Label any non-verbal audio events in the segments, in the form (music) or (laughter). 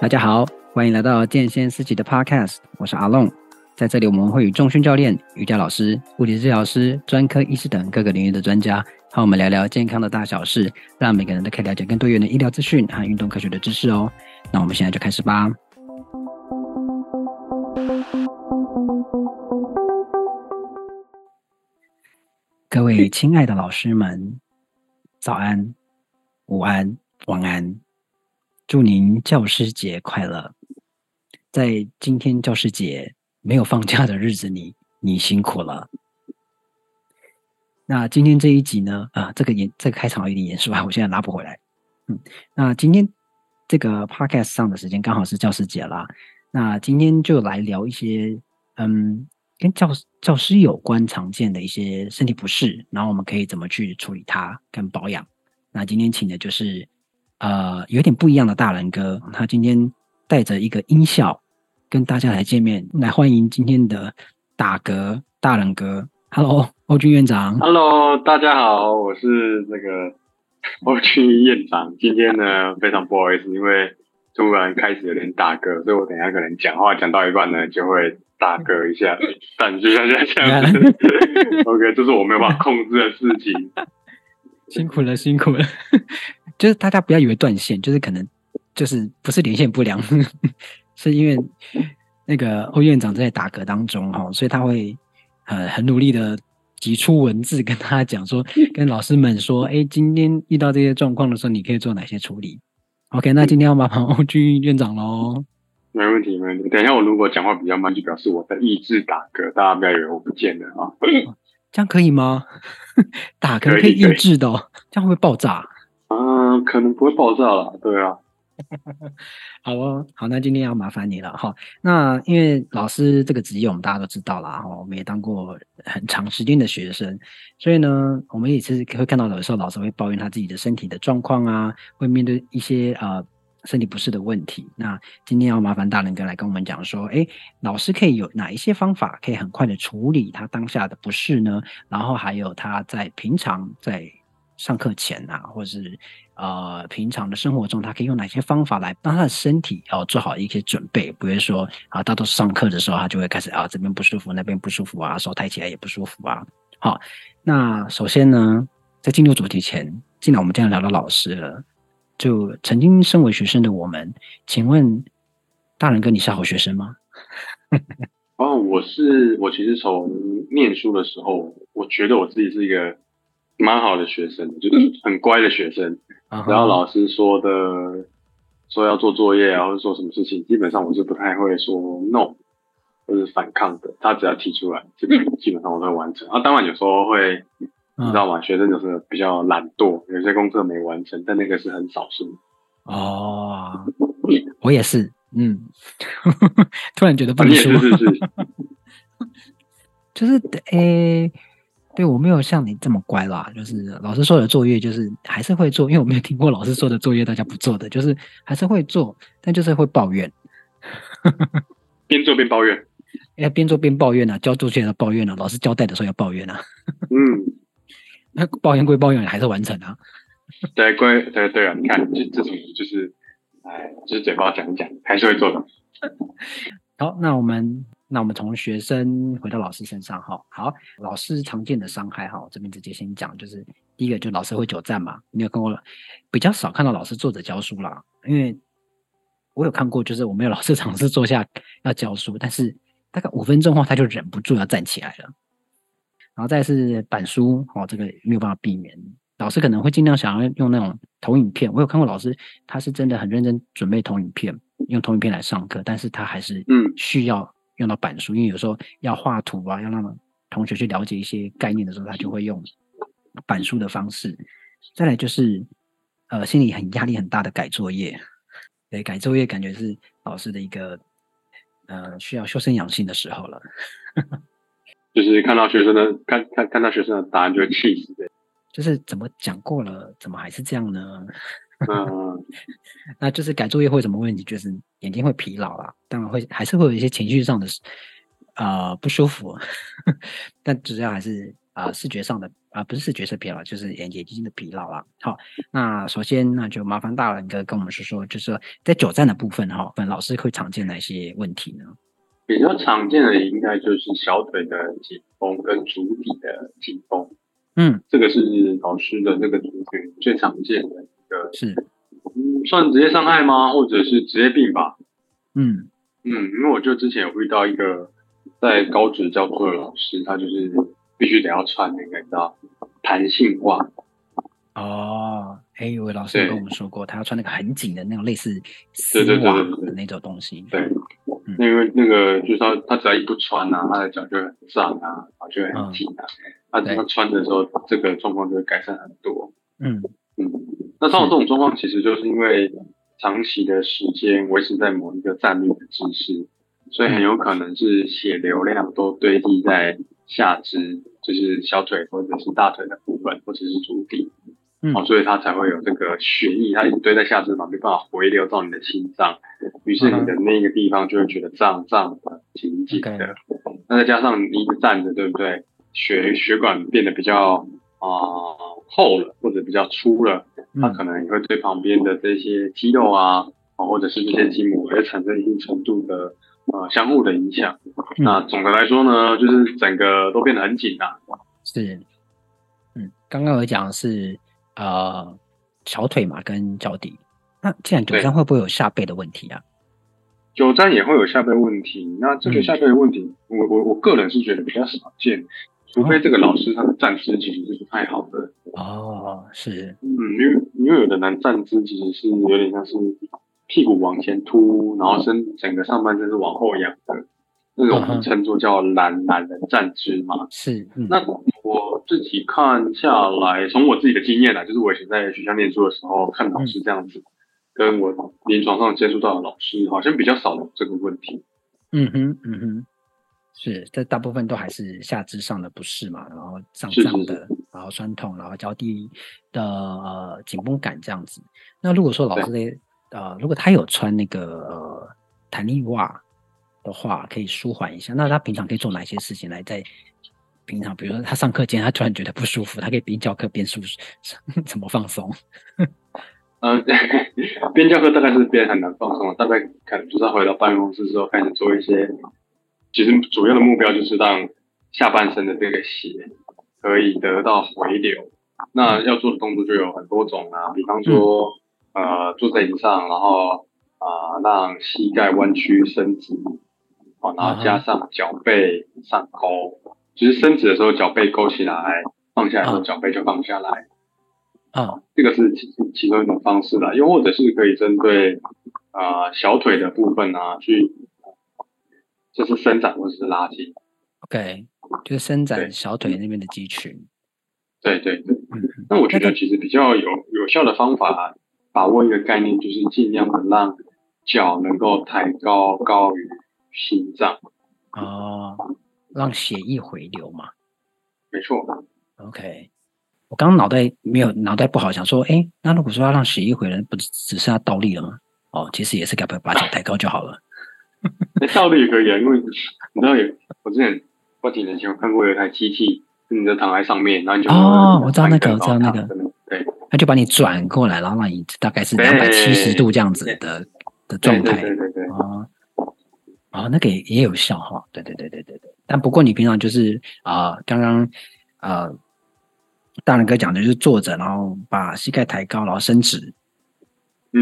大家好，欢迎来到健先思齐的 Podcast，我是阿龙。在这里，我们会与重训教练、瑜伽老师、物理治疗师、专科医师等各个领域的专家，和我们聊聊健康的大小事，让每个人都可以了解更多元的医疗资讯和运动科学的知识哦。那我们现在就开始吧。各位亲爱的老师们，早安、午安、晚安，祝您教师节快乐！在今天教师节没有放假的日子里，你辛苦了。那今天这一集呢？啊，这个演这个开场有点严肃啊，我现在拉不回来。嗯，那今天这个 podcast 上的时间刚好是教师节啦。那今天就来聊一些嗯。跟教教师有关常见的一些身体不适，然后我们可以怎么去处理它跟保养。那今天请的就是呃有点不一样的大人哥，他今天带着一个音效跟大家来见面，来欢迎今天的打嗝大人哥。Hello，欧军院长。Hello，大家好，我是那个 (laughs) 欧军院长。今天呢非常不好意思，因为突然开始有点打嗝，所以我等一下可能讲话讲到一半呢就会。打嗝一下，(laughs) 但就像这样子，(laughs) OK，这是我没有办法控制的事情。辛苦了，辛苦了。(laughs) 就是大家不要以为断线，就是可能就是不是连线不良，(laughs) 是因为那个欧院长在打嗝当中哈，所以他会呃很努力的挤出文字跟大家讲说，跟老师们说，哎，今天遇到这些状况的时候，你可以做哪些处理？OK，那今天要麻烦欧军院长喽。没问题，没问题。等一下，我如果讲话比较慢，就表示我在抑制打嗝，大家不要以为我不见了啊。(laughs) 这样可以吗？(laughs) 打可能可以抑制的，哦，这样会不会爆炸？嗯，可能不会爆炸了。对啊。(laughs) 好哦，好，那今天要麻烦你了哈。那因为老师这个职业，我们大家都知道啦，哈，我们也当过很长时间的学生，所以呢，我们也是会看到有的时候老师会抱怨他自己的身体的状况啊，会面对一些呃。身体不适的问题，那今天要麻烦大人哥来跟我们讲说，哎，老师可以有哪一些方法可以很快的处理他当下的不适呢？然后还有他在平常在上课前啊，或是呃平常的生活中，他可以用哪些方法来帮他的身体要做好一些准备？不会说啊，到都上课的时候，他就会开始啊这边不舒服，那边不舒服啊，手抬起来也不舒服啊。好，那首先呢，在进入主题前，既然我们这样聊到老师了。就曾经身为学生的我们，请问大人哥，你是好学生吗？(laughs) 哦，我是，我其实从念书的时候，我觉得我自己是一个蛮好的学生，就是很乖的学生。然后老师说的说要做作业啊，或者说什么事情，基本上我是不太会说 no 或者反抗的。他只要提出来，基本基本上我都会完成。啊，当然有时候会。你知道吗？学生就是比较懒惰，有些功课没完成，但那个是很少数。哦，我也是，嗯，(laughs) 突然觉得不能说，是是是。(laughs) 就是诶、欸，对我没有像你这么乖啦，就是老师说的作业，就是还是会做，因为我没有听过老师说的作业大家不做的，就是还是会做，但就是会抱怨，(laughs) 边做边抱怨，要边做边抱怨啊，交作业要抱怨啊，老师交代的时候要抱怨啊，嗯。那抱怨归抱怨，还是完成啊？(laughs) 对，归对对啊！你看，这这种就是，哎，就是嘴巴讲一讲，还是会做的。(laughs) 好，那我们那我们从学生回到老师身上哈。好，老师常见的伤害哈，这边直接先讲，就是第一个，就老师会久站嘛。你有跟我？比较少看到老师坐着教书啦，因为我有看过，就是我们有老师尝试坐下要教书，但是大概五分钟后他就忍不住要站起来了。然后再是板书，哦，这个没有办法避免。老师可能会尽量想要用那种投影片。我有看过老师，他是真的很认真准备投影片，用投影片来上课，但是他还是嗯需要用到板书，因为有时候要画图啊，要让同学去了解一些概念的时候，他就会用板书的方式。再来就是呃，心里很压力很大的改作业，对，改作业感觉是老师的一个呃需要修身养性的时候了。就是看到学生的看看看到学生的答案就会气死的，(laughs) 就是怎么讲过了，怎么还是这样呢？(laughs) 嗯，那就是改作业会什么问题？就是眼睛会疲劳啦，当然会还是会有一些情绪上的啊、呃、不舒服，(laughs) 但主要还是啊、呃、视觉上的啊，不是视觉色疲劳，就是眼眼睛的疲劳啦。好，那首先那就麻烦大仁哥跟我们说说，就是说在久站的部分哈，本老师会常见哪些问题呢？比较常见的应该就是小腿的紧绷跟足底的紧绷。嗯，这个是老师的这个族群最常见的一个是，嗯，算职业伤害吗？或者是职业病吧？嗯嗯，因为我就之前有遇到一个在高职教书的老师，他就是必须得要穿那个叫弹性袜。哦，哎，有位老师跟我们说过，他要穿那个很紧的那种类似丝袜的那种东西。对，因为那个就是他他只要一不穿啊，他的脚就会很胀啊，然后就会很紧啊。他他穿的时候，这个状况就会改善很多。嗯嗯，那像这种状况，其实就是因为。长期的时间维持在某一个站立的姿势，所以很有可能是血流量都堆积在下肢，就是小腿或者是大腿的部分，或者是足底，嗯，哦，所以它才会有这个血液，它一直堆在下肢嘛，没办法回流到你的心脏，于是你的那个地方就会觉得胀胀的、紧紧的。那再加上你一直站着，对不对？血血管变得比较啊、呃、厚了，或者比较粗了。它可能也会对旁边的这些肌肉啊，或者是这些筋膜，也产生一定程度的呃相互的影响。嗯、那总的来说呢，就是整个都变得很紧啊。是，嗯，刚刚我讲的是呃小腿嘛跟脚底，那既然久站会不会有下背的问题啊？久站也会有下背问题。那这个下背的问题，嗯、我我我个人是觉得比较少见。除非这个老师他的站姿其实是不太好的哦，是，嗯，因为因为有的人站姿其实是有点像是屁股往前凸，然后身整个上半身是往后仰的，那种我们称作叫懒懒人站姿嘛。是，嗯、那我自己看下来，从我自己的经验来，就是我以前在学校念书的时候，看老师这样子，嗯、跟我临床上接触到的老师，好像比较少有这个问题。嗯哼，嗯哼。是，这大部分都还是下肢上的不适嘛，然后胀胀的，然后酸痛，然后脚底的呃紧绷感这样子。那如果说老师的呃，如果他有穿那个呃弹力袜的话，可以舒缓一下。那他平常可以做哪些事情来在平常，比如说他上课间他突然觉得不舒服，他可以边教课边舒怎么放松？嗯 (laughs) (laughs) 边教课大概是边很难放松，大概可能就是回到办公室之后开始做一些。其实主要的目标就是让下半身的这个血可以得到回流。那要做的动作就有很多种啊，比方说，呃，坐在椅子上，然后啊、呃，让膝盖弯曲伸直，好，然后加上脚背上勾。就是伸直的时候脚背勾起来，放下来的时候脚背就放下来。啊，这个是其其中一种方式啦，又或者是可以针对啊、呃、小腿的部分啊去。就是伸展或者是拉筋，OK，就是伸展小腿那边的肌群。对对对，嗯，那我觉得其实比较有有效的方法，把握一个概念，就是尽量的让脚能够抬高高于心脏。哦，让血液回流嘛。没错。OK，我刚刚脑袋没有脑袋不好，想说，哎，那如果说要让血液回流，不只剩下倒立了吗？哦，其实也是该把把脚抬高就好了。(laughs) 倒立也可以啊，因为你知道有我之前不几年前我看过有一台机器，你就躺在上面，然后你就哦，我知道那个，我知道那个，对，他就把你转过来，然后让你大概是两百七十度这样子的的状态，对对对对，啊啊，那个也也有效哈，对对对对对对，但不过你平常就是啊，刚刚啊，大仁哥讲的就是坐着，然后把膝盖抬高，然后伸直，嗯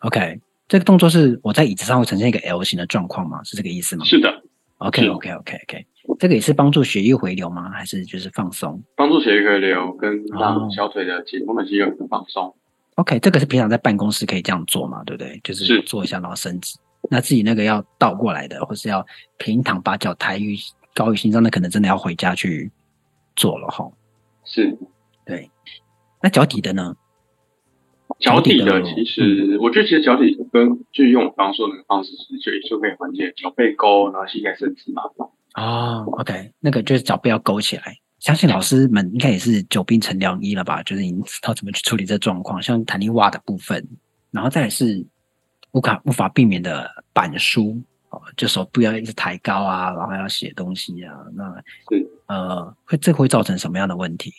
，OK。这个动作是我在椅子上会呈现一个 L 型的状况吗？是这个意思吗？是的。OK OK OK OK，这个也是帮助血液回流吗？还是就是放松？帮助血液回流跟让小腿的紧绷的肌肉放松。OK，这个是平常在办公室可以这样做嘛？对不对？就是做一下然后伸直。是那自己那个要倒过来的，或是要平躺把脚抬于高于心脏，那可能真的要回家去做了哈。是。对。那脚底的呢？脚底的其实，我觉得其实脚底跟就用我刚刚说的那个方式，其实就就可以缓解脚背勾，然后膝盖伸直嘛。哦，OK，那个就是脚背要勾起来。相信老师们应该也是久病成良医了吧？就是已经知道怎么去处理这状况，像弹力袜的部分，然后再来是无法无法避免的板书哦，就手不要一直抬高啊，然后要写东西啊，那是呃会这会造成什么样的问题？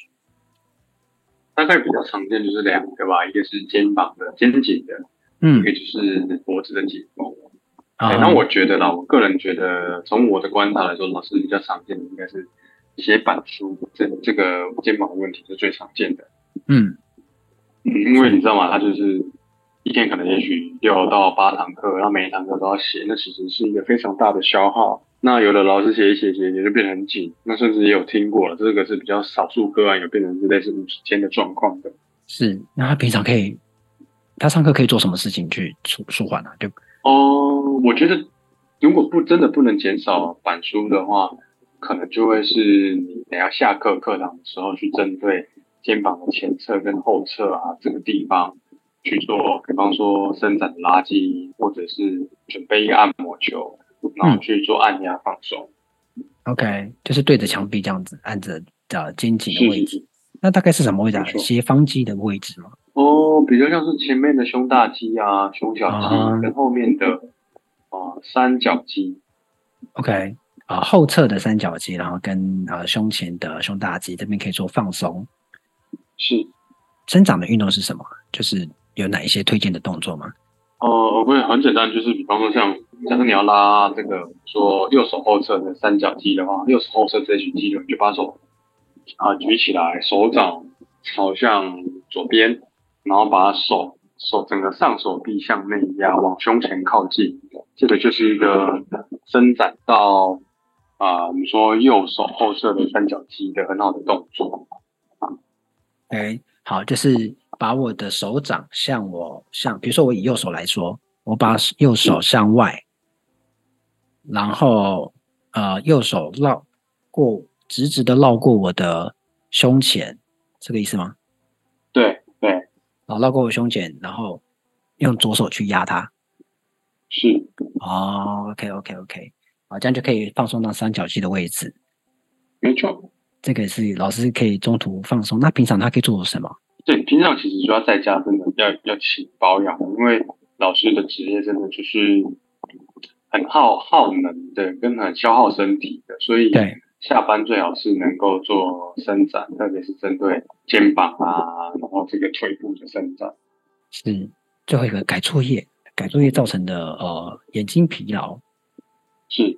大概比较常见就是两个吧，一个是肩膀的肩颈的，嗯，一个就是脖子的紧绷。啊，那我觉得啦，我个人觉得，从我的观察来说，老师比较常见的应该是写板书，这这个肩膀的问题是最常见的。嗯，嗯，因为你知道吗？他就是一天可能也许六到八堂课，然后每一堂课都要写，那其实是一个非常大的消耗。那有的老师写一写写写就变得很紧，那甚至也有听过了，这个是比较少数个案，有变成是类似五十肩的状况的。是，那他平常可以，他上课可以做什么事情去舒舒缓呢？就哦，我觉得如果不真的不能减少板书的话，可能就会是你等下下课课堂的时候去针对肩膀的前侧跟后侧啊这个地方去做，比方说伸展的拉筋，或者是准备一个按摩球。然后去做按压放松，嗯，OK，就是对着墙壁这样子按着的肩颈的位置。那大概是什么位置？啊斜方肌的位置吗？哦，比较像是前面的胸大肌啊、胸小肌，啊、跟后面的啊三角肌。OK，啊后侧的三角肌，然后跟呃胸前的胸大肌这边可以做放松。是，伸展的运动是什么？就是有哪一些推荐的动作吗？哦，我会很简单，就是比方说像。假设你要拉这个说右手后侧的三角肌的话，右手后侧这群肌肉，你就把手啊举起来，手掌朝向左边，然后把手手整个上手臂向内压，往胸前靠近，这个就是一个伸展到啊我们说右手后侧的三角肌的很好的动作。哎，好，就是把我的手掌向我向，比如说我以右手来说，我把右手向外。然后，呃，右手绕过，直直的绕过我的胸前，这个意思吗？对对。然后绕过我胸前，然后用左手去压它。是。哦，OK OK OK，好，这样就可以放松到三角肌的位置。没错。这个是老师可以中途放松。那平常他可以做什么？对，平常其实就要在家真的要要勤保养，因为老师的职业真的就是。很耗耗能的，跟很消耗身体的，所以下班最好是能够做伸展，特别是针对肩膀啊，然后这个腿部的伸展。是最后一个改作业，改作业造成的呃眼睛疲劳。是，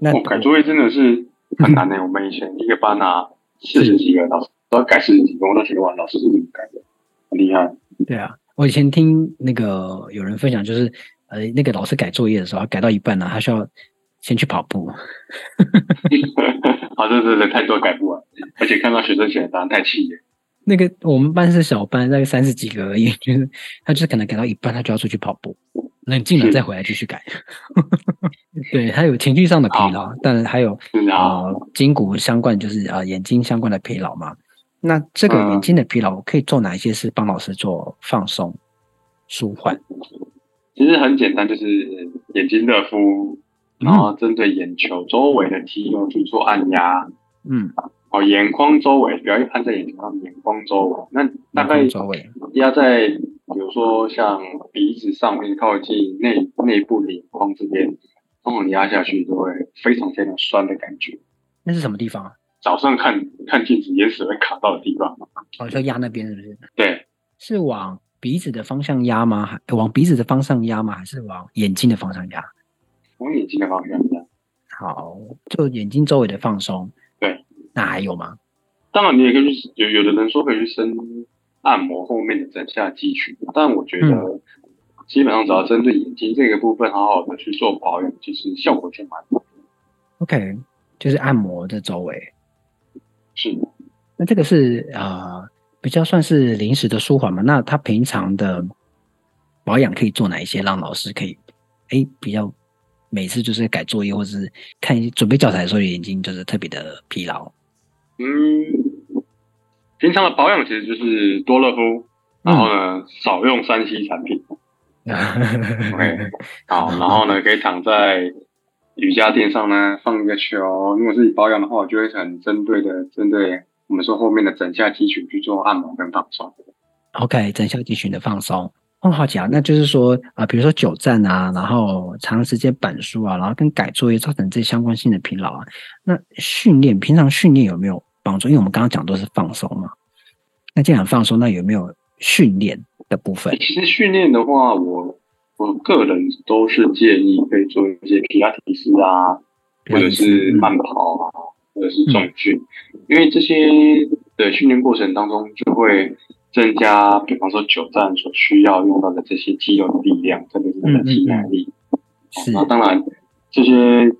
那、哦、改作业真的是很难的、欸。(laughs) 我们以前一个班啊，四十几个老师都要改四十几个，我都觉得哇，老师是怎么改的？很厉害。对啊，我以前听那个有人分享，就是。呃，那个老师改作业的时候，改到一半呢，他需要先去跑步。好，(laughs) 这这这太多改不完，而且看到学生写的答案太气了。那个我们班是小班，大概三十几个而已，就是他就是可能改到一半，他就要出去跑步，冷静了再回来继续改。(laughs) (laughs) 对，他有情绪上的疲劳，但还有呃筋骨相关，就是呃眼睛相关的疲劳嘛。那这个眼睛的疲劳可以做哪一些事帮老师做放松、舒缓？其实很简单，就是眼睛热敷，然后针对眼球周围的肌肉去做按压。嗯，哦，眼眶周围，不要按在眼睛上，眼眶周围。那大概压在，比如说像鼻子上面靠近内内部的眼眶这边，通常压下去就会非常非常酸的感觉。那是什么地方啊？早上看看镜子，眼屎会卡到的地方。哦，就压那边是不是？对，是往。鼻子的方向压吗？还往鼻子的方向压吗？还是往眼睛的方向压？往眼睛的方向压。好，就眼睛周围的放松。对，那还有吗？当然，你也可以去有有的人说可以去伸按摩后面的枕下肌群，但我觉得基本上只要针对眼睛这个部分好好的去做保养，其实效果就蛮好的。OK，就是按摩的周围。是。那这个是啊。呃比较算是临时的舒缓嘛？那他平常的保养可以做哪一些，让老师可以哎比较每次就是改作业或者是看准备教材的时候眼睛就是特别的疲劳。嗯，平常的保养其实就是多热敷，然后呢、嗯、少用三 C 产品。(laughs) OK，好，然后呢可以躺在瑜伽垫上呢放一个球。如果是你保养的话，我就会很针对的针对。我们说后面的整下肌群去做按摩跟放松。OK，整下肌群的放松。哦，好讲，那就是说啊、呃，比如说久站啊，然后长时间板书啊，然后跟改作业造成这相关性的疲劳啊。那训练平常训练有没有帮助？因为我们刚刚讲都是放松嘛。那既然放松，那有没有训练的部分？其实训练的话，我我个人都是建议可以做一些皮拉提斯啊，或者是慢跑啊，或者是重训，嗯、因为这些的训练过程当中就会增加，比方说久站所需要用到的这些肌肉的力量，特别是你的肌耐力。是，那当然这些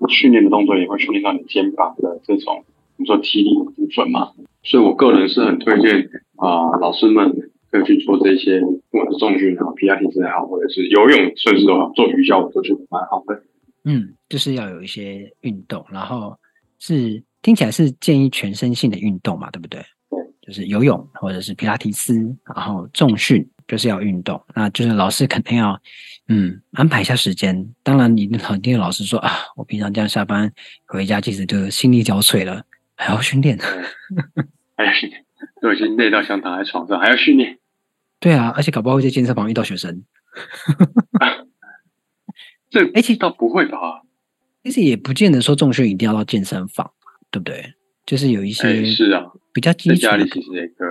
训练的动作也会训练到你肩膀的这种我们说肌力的部分嘛。所以我个人是很推荐啊、呃，老师们可以去做这些，不管是重训也好，皮拉提斯也好，或者是游泳，甚至说做瑜伽，我都觉得蛮好的。嗯，就是要有一些运动，然后是听起来是建议全身性的运动嘛，对不对？对，就是游泳或者是皮拉提斯，然后重训就是要运动，那就是老师肯定要嗯安排一下时间。当然，你肯定老师说啊，我平常这样下班回家，其实就心力交瘁了。还要训练，还要训练，都已经累到想躺在床上，还要训练。对啊，而且搞不好会在健身房遇到学生。啊、(laughs) 这哎，其实倒不会吧？其实也不见得说重训一定要到健身房，对不对？就是有一些是啊，比较基础的，家里其实也可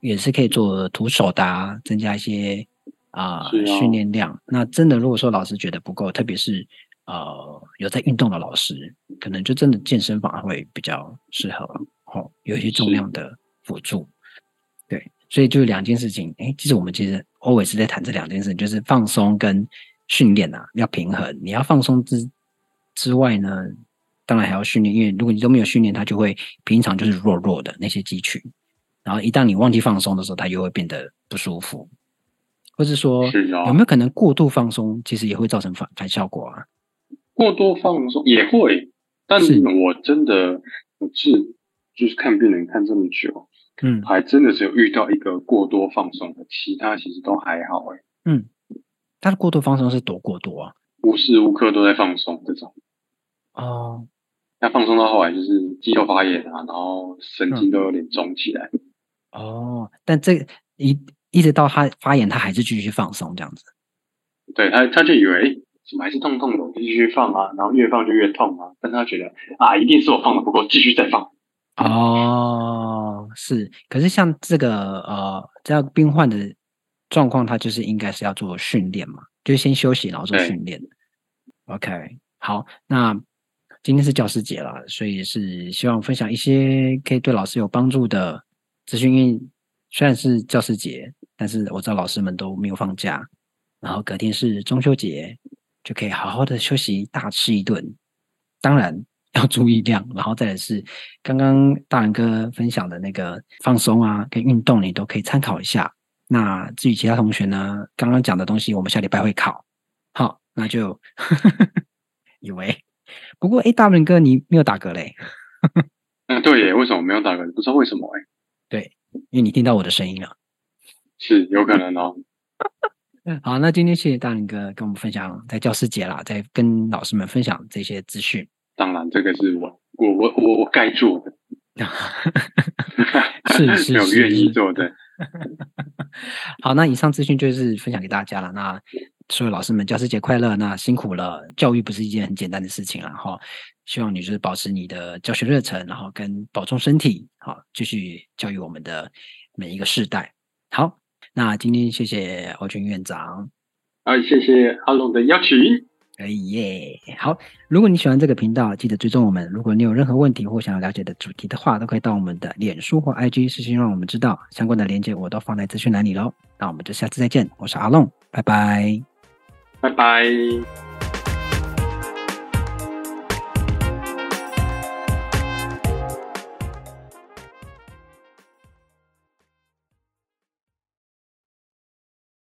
以，也是可以做徒手的、啊，增加一些、呃、啊训练量。那真的，如果说老师觉得不够，特别是。呃，有在运动的老师，可能就真的健身房会比较适合哦，有一些重量的辅助。对，所以就是两件事情。哎，其实我们其实 always 在谈这两件事，就是放松跟训练啊，要平衡。你要放松之之外呢，当然还要训练，因为如果你都没有训练，它就会平常就是弱弱的那些肌群，然后一旦你忘记放松的时候，它又会变得不舒服，或是说有没有可能过度放松，其实也会造成反反效果啊？过多放松也会，但是我真的我是就是看病人看这么久，嗯，还真的只有遇到一个过多放松的，其他其实都还好哎。嗯，他的过度放松是多过多啊？无时无刻都在放松这种。哦，那放松到后来就是肌肉发炎啊，然后神经都有点肿起来。嗯、哦，但这一一直到他发炎，他还是继续放松这样子。对他，他就以为。怎么还是痛痛的？我继续放啊，然后越放就越痛啊。但他觉得啊，一定是我放的不够，继续再放。哦，是。可是像这个呃，这样病患的状况，他就是应该是要做训练嘛，就先休息，然后做训练。OK，好，那今天是教师节了，所以是希望分享一些可以对老师有帮助的资讯。因为虽然是教师节，但是我知道老师们都没有放假，然后隔天是中秋节。就可以好好的休息，大吃一顿。当然要注意量，然后再来是刚刚大仁哥分享的那个放松啊，跟运动，你都可以参考一下。那至于其他同学呢，刚刚讲的东西，我们下礼拜会考。好，那就 (laughs) 以为。不过，哎，大仁哥，你没有打嗝嘞？嗯，对耶，为什么没有打嗝？不知道为什么哎。对，因为你听到我的声音了。是有可能哦。(laughs) 好，那今天谢谢大仁哥跟我们分享，在教师节啦，在跟老师们分享这些资讯。当然，这个是我我我我我该做的 (laughs) (laughs) 是是有，愿意做的。(laughs) 好，那以上资讯就是分享给大家了。那所有老师们，教师节快乐！那辛苦了，教育不是一件很简单的事情了哈。希望你就是保持你的教学热忱，然后跟保重身体，好，继续教育我们的每一个世代。好。那今天谢谢欧军院长，啊，谢谢阿龙的邀请，可以耶。好，如果你喜欢这个频道，记得追踪我们。如果你有任何问题或想要了解的主题的话，都可以到我们的脸书或 IG 私信让我们知道。相关的链接我都放在资讯栏里喽。那我们就下次再见，我是阿龙，拜拜，拜拜。